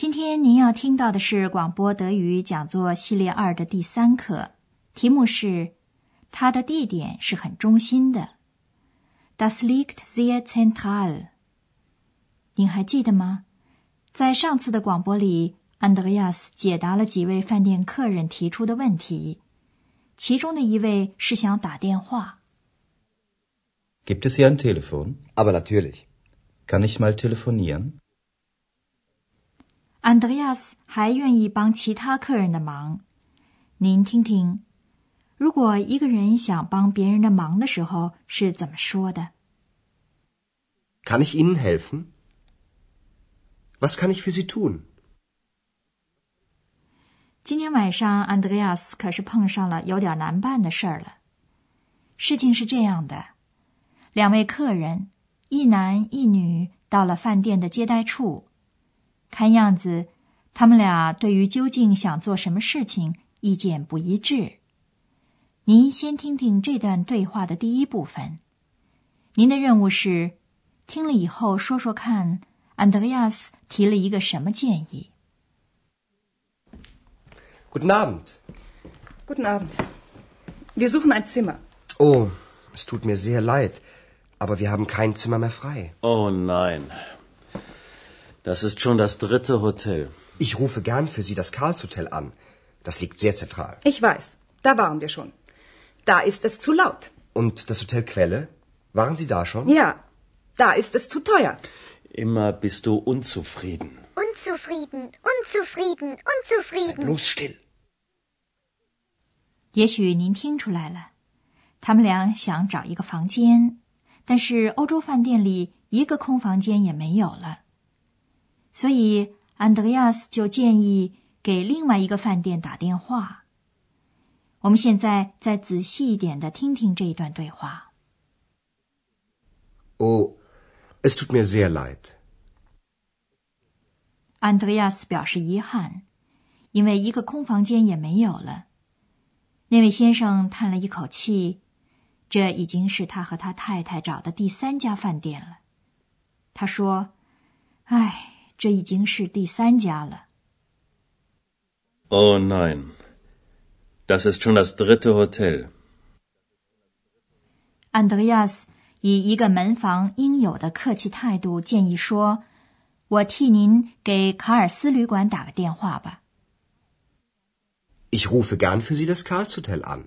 今天您要听到的是广播德语讲座系列二的第三课，题目是“它的地点是很中心的 ”，Das liegt sehr zentral。您还记得吗？在上次的广播里，安德烈亚斯解答了几位饭店客人提出的问题，其中的一位是想打电话。Gibt es hier ein Telefon? Aber natürlich. Kann ich mal telefonieren? 安德烈亚斯还愿意帮其他客人的忙。您听听，如果一个人想帮别人的忙的时候是怎么说的？Kann ich Ihnen helfen? Was kann ich für Sie tun? 今天晚上，安德烈亚斯可是碰上了有点难办的事儿了。事情是这样的：两位客人，一男一女，到了饭店的接待处。看样子，他们俩对于究竟想做什么事情意见不一致。您先听听这段对话的第一部分。您的任务是听了以后说说看，安德烈亚斯提了一个什么建议？Guten Abend. Guten Abend. Wir suchen ein Zimmer. Oh, es tut mir sehr leid, aber wir haben kein Zimmer mehr frei. Oh nein. Das ist schon das dritte Hotel. Ich rufe gern für Sie das Karlshotel an. Das liegt sehr zentral. Ich weiß. Da waren wir schon. Da ist es zu laut. Und das Hotel Quelle? Waren Sie da schon? Ja. Da ist es zu teuer. Immer bist du unzufrieden. Unzufrieden, unzufrieden, unzufrieden. Sei bloß still. 也许您听出来了，他们俩想找一个房间，但是欧洲饭店里一个空房间也没有了。 所以，安德烈亚斯就建议给另外一个饭店打电话。我们现在再仔细一点的听听这一段对话。Oh, es tut mir sehr leid。安德烈亚斯表示遗憾，因为一个空房间也没有了。那位先生叹了一口气，这已经是他和他太太找的第三家饭店了。他说：“唉。”这已经是第三家了。Oh nein, das ist schon das dritte Hotel。安德烈亚斯以一个门房应有的客气态度建议说：“我替您给卡尔斯旅馆打个电话吧。” Ich rufe gern für Sie das Karlshotel an。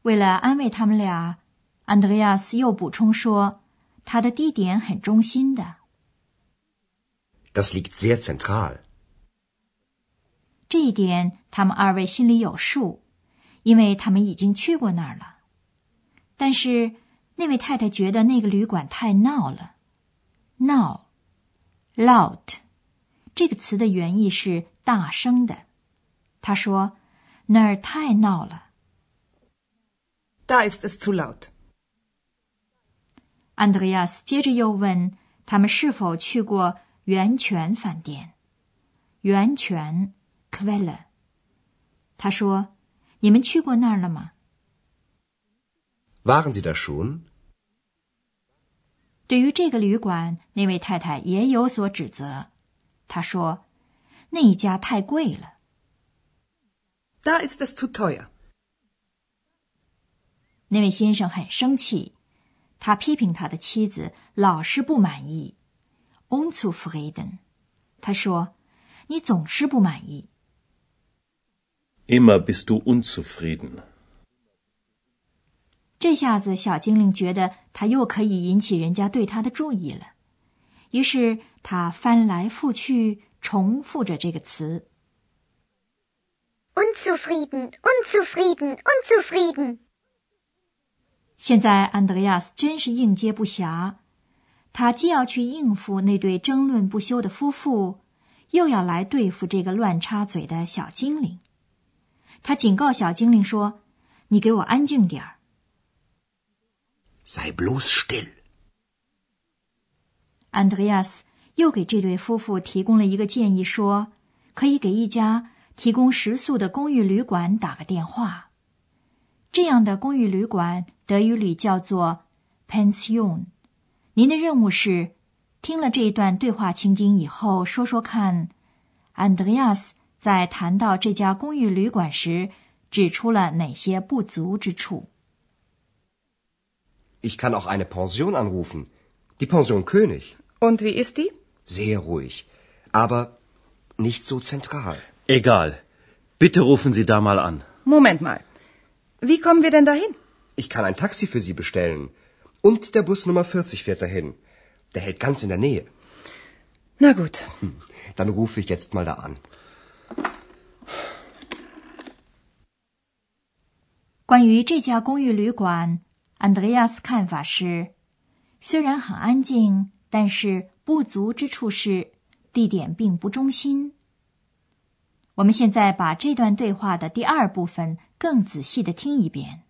为了安慰他们俩，安德烈亚斯又补充说：“他的地点很中心的。” Das liegt sehr zentral。这一点他们二位心里有数，因为他们已经去过那儿了。但是那位太太觉得那个旅馆太闹了。闹，loud，这个词的原意是大声的。她说那儿太闹了。Da ist es zu laut。安德烈亚斯接着又问他们是否去过。源泉饭店，源泉 Quelle。他说：“你们去过那儿了吗？”Waren Sie da schon？对于这个旅馆，那位太太也有所指责。她说：“那一家太贵了。”Da ist es zu teuer。那位先生很生气，他批评他的妻子老是不满意。unzufrieden，他说：“你总是不满意。” Immer bist du unzufrieden。这下子，小精灵觉得他又可以引起人家对他的注意了，于是他翻来覆去重复着这个词：“unzufrieden，unzufrieden，unzufrieden。”现在，安德烈亚斯真是应接不暇。他既要去应付那对争论不休的夫妇，又要来对付这个乱插嘴的小精灵。他警告小精灵说：“你给我安静点儿。” Sei bloß still. Andreas 又给这对夫妇提供了一个建议，说可以给一家提供食宿的公寓旅馆打个电话。这样的公寓旅馆德语里叫做 Pension。您的任务是听了这一段对话情景以后，说说看，Andreas 在谈到这家公寓旅馆时指出了哪些不足之处。Ich kann auch eine Pension anrufen. Die Pension König. Und wie ist die? Sehr ruhig. Aber nicht so zentral. Egal. Bitte rufen Sie da mal an. Moment mal. Wie kommen wir denn dahin? Ich kann ein Taxi für Sie bestellen. Und der Bus Nummer 40 fährt dahin. Der hält ganz in der Nähe. Na gut. Dann rufe ich jetzt mal da an. 关于这家公寓旅馆，安德烈亚斯看法是：虽然很安静，但是不足之处是地点并不中心。我们现在把这段对话的第二部分更仔细的听一遍。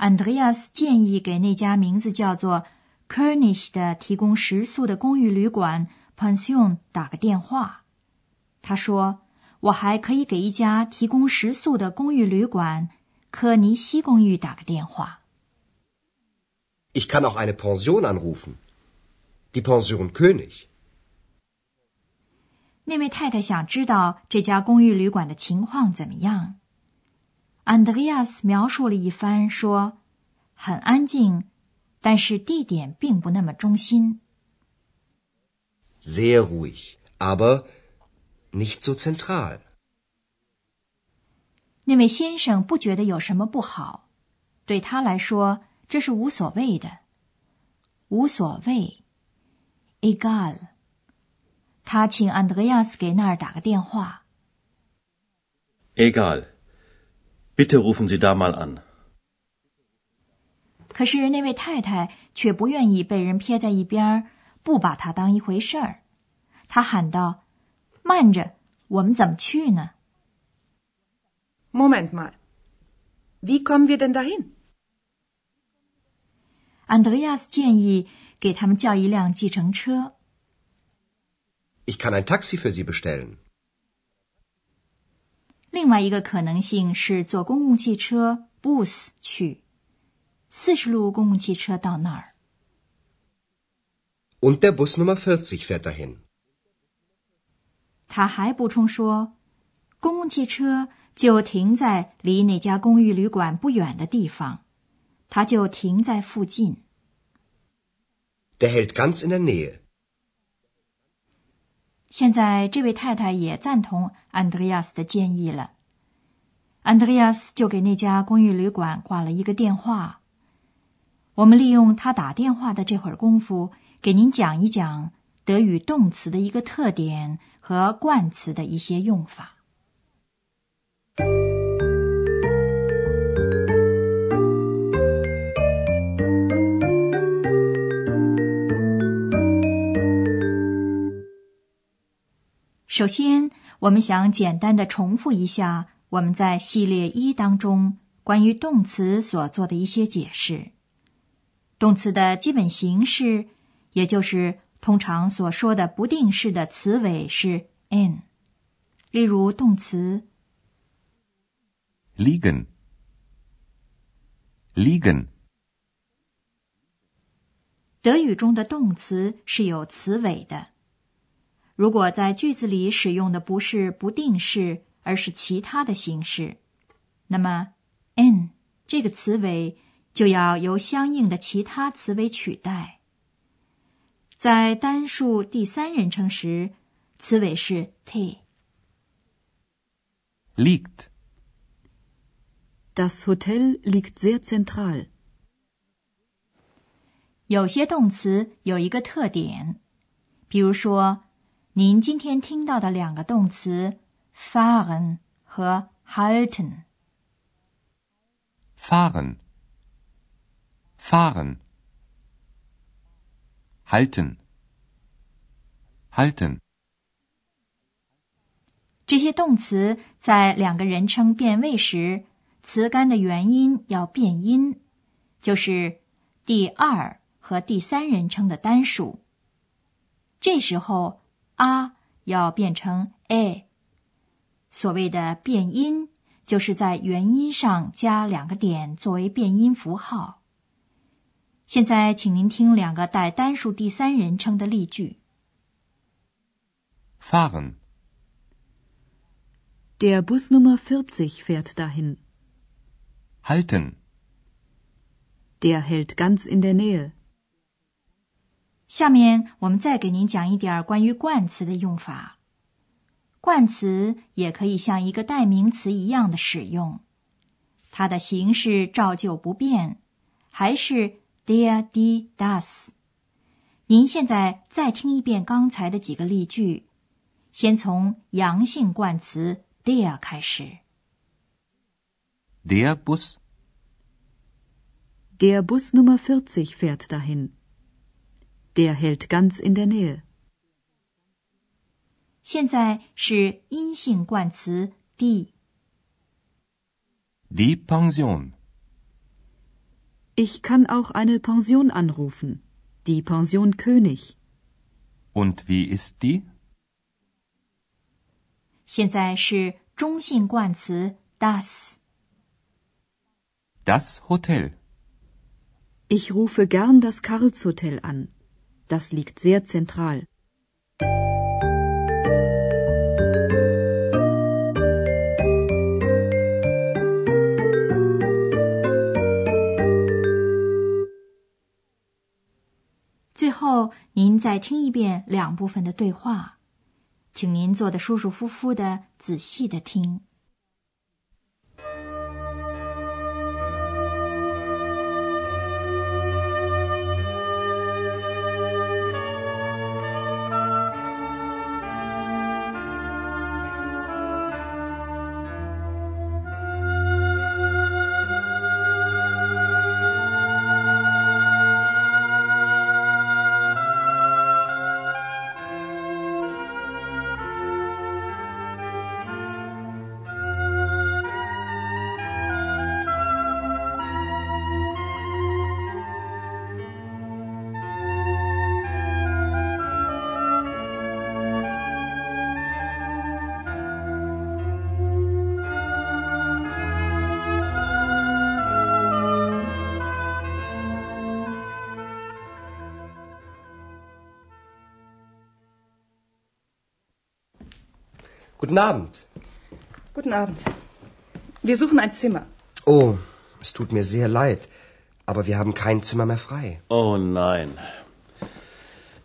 安德烈亚斯建议给那家名字叫做 Kernish 的提供食宿的公寓旅馆 Pension 打个电话。他说：“我还可以给一家提供食宿的公寓旅馆科尼西公寓打个电话。” Ich kann auch eine Pension anrufen. Die Pension König. 那位太太想知道这家公寓旅馆的情况怎么样。安德烈亚斯描述了一番，说很安静，但是地点并不那么中心。Sehr ruhig. Aber nicht so zentral. 那位先生不觉得有什么不好，对他来说这是无所谓的，无所谓。Egal。他请安德烈亚斯给那儿打个电话。Egal. Bitte rufen Sie da mal an. 可是那位太太却不愿意被人撇在一边，不把他当一回事儿。他喊道：“慢着，我们怎么去呢 Moment mal. Wie kommen wir denn dahin? 安德烈亚斯建议给他们叫一辆计程车。Ich kann ein Taxi für Sie bestellen. 另外一个可能性是坐公共汽车 bus 去，四十路公共汽车到那儿。Und der Bus Nummer 40 fährt dahin. 他还补充说，公共汽车就停在离那家公寓旅馆不远的地方，它就停在附近。Der hält ganz in der Nähe. 现在这位太太也赞同安德烈亚斯的建议了。安德烈亚斯就给那家公寓旅馆挂了一个电话。我们利用他打电话的这会儿功夫，给您讲一讲德语动词的一个特点和冠词的一些用法。首先，我们想简单的重复一下我们在系列一当中关于动词所做的一些解释。动词的基本形式，也就是通常所说的不定式的词尾是 n。例如，动词 liegen, liegen, 德语中的动词是有词尾的。如果在句子里使用的不是不定式，而是其他的形式，那么 n 这个词尾就要由相应的其他词尾取代。在单数第三人称时，词尾是 t。liegt, Das Hotel liegt sehr zentral. 有些动词有一个特点，比如说，您今天听到的两个动词 fahren 和 halten。fahren, fahren, halten, halten. 这些动词在两个人称变位时，词干的元音要变音，就是第二和第三人称的单数。这时候啊要变成 a。所谓的变音，就是在元音上加两个点作为变音符号。现在，请您听两个带单数第三人称的例句：Fahren. Der Bus Nummer 40 fährt dahin. Halten. Der hält ganz in der Nähe. 下面我们再给您讲一点关于冠词的用法。冠词也可以像一个代名词一样的使用，它的形式照旧不变，还是 der、die、das。您现在再听一遍刚才的几个例句，先从阳性冠词 der 开始。Der Bus. Der Bus Nummer 40 fährt dahin. Der hält ganz in der Nähe. 现在是阴性冠词 die。Die Pension. Ich kann auch eine Pension anrufen. Die Pension König. Und wie ist die? 现在是中性冠词 das。Das Hotel. Ich rufe gern das Karlshotel an. Das liegt sehr zentral. 最后，您再听一遍两部分的对话，请您坐得舒舒服服的，仔细的听。Guten Abend. Guten Abend. Wir suchen ein Zimmer. Oh, es tut mir sehr leid, aber wir haben kein Zimmer mehr frei. Oh nein.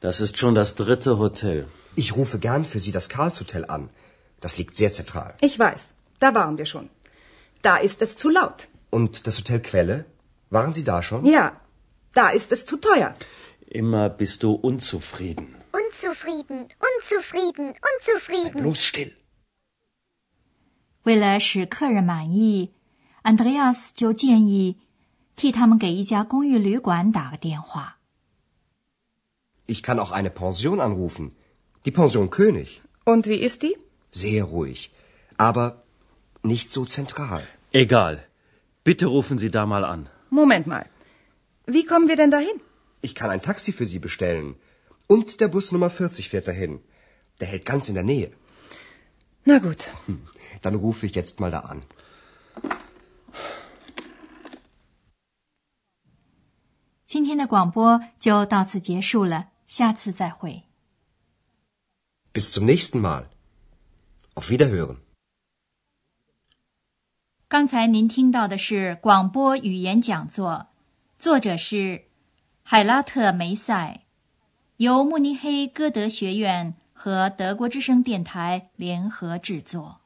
Das ist schon das dritte Hotel. Ich rufe gern für Sie das Karlshotel an. Das liegt sehr zentral. Ich weiß. Da waren wir schon. Da ist es zu laut. Und das Hotel Quelle? Waren Sie da schon? Ja. Da ist es zu teuer. Immer bist du unzufrieden. Unzufrieden, unzufrieden, unzufrieden. Bloß still. 为了使客人满意，安德烈亚斯就建议替他们给一家公寓旅馆打个电话。Ich kann auch eine Pension anrufen. Die Pension König. Und wie ist die? Sehr ruhig. Aber nicht so zentral. Egal. Bitte rufen Sie da mal an. Moment mal. Wie kommen wir denn dahin? Ich kann ein Taxi für Sie bestellen. Und der Bus Nummer 40 fährt dahin. Der hält ganz in der Nähe. Na gut. Dann rufe ich jetzt mal da an. 今天的广播就到此结束了，下次再会。Bis zum nächsten Mal. Auf Wiederhören. 刚才您听到的是广播语言讲座，作者是海拉特梅塞，由慕尼黑歌德学院和德国之声电台联合制作。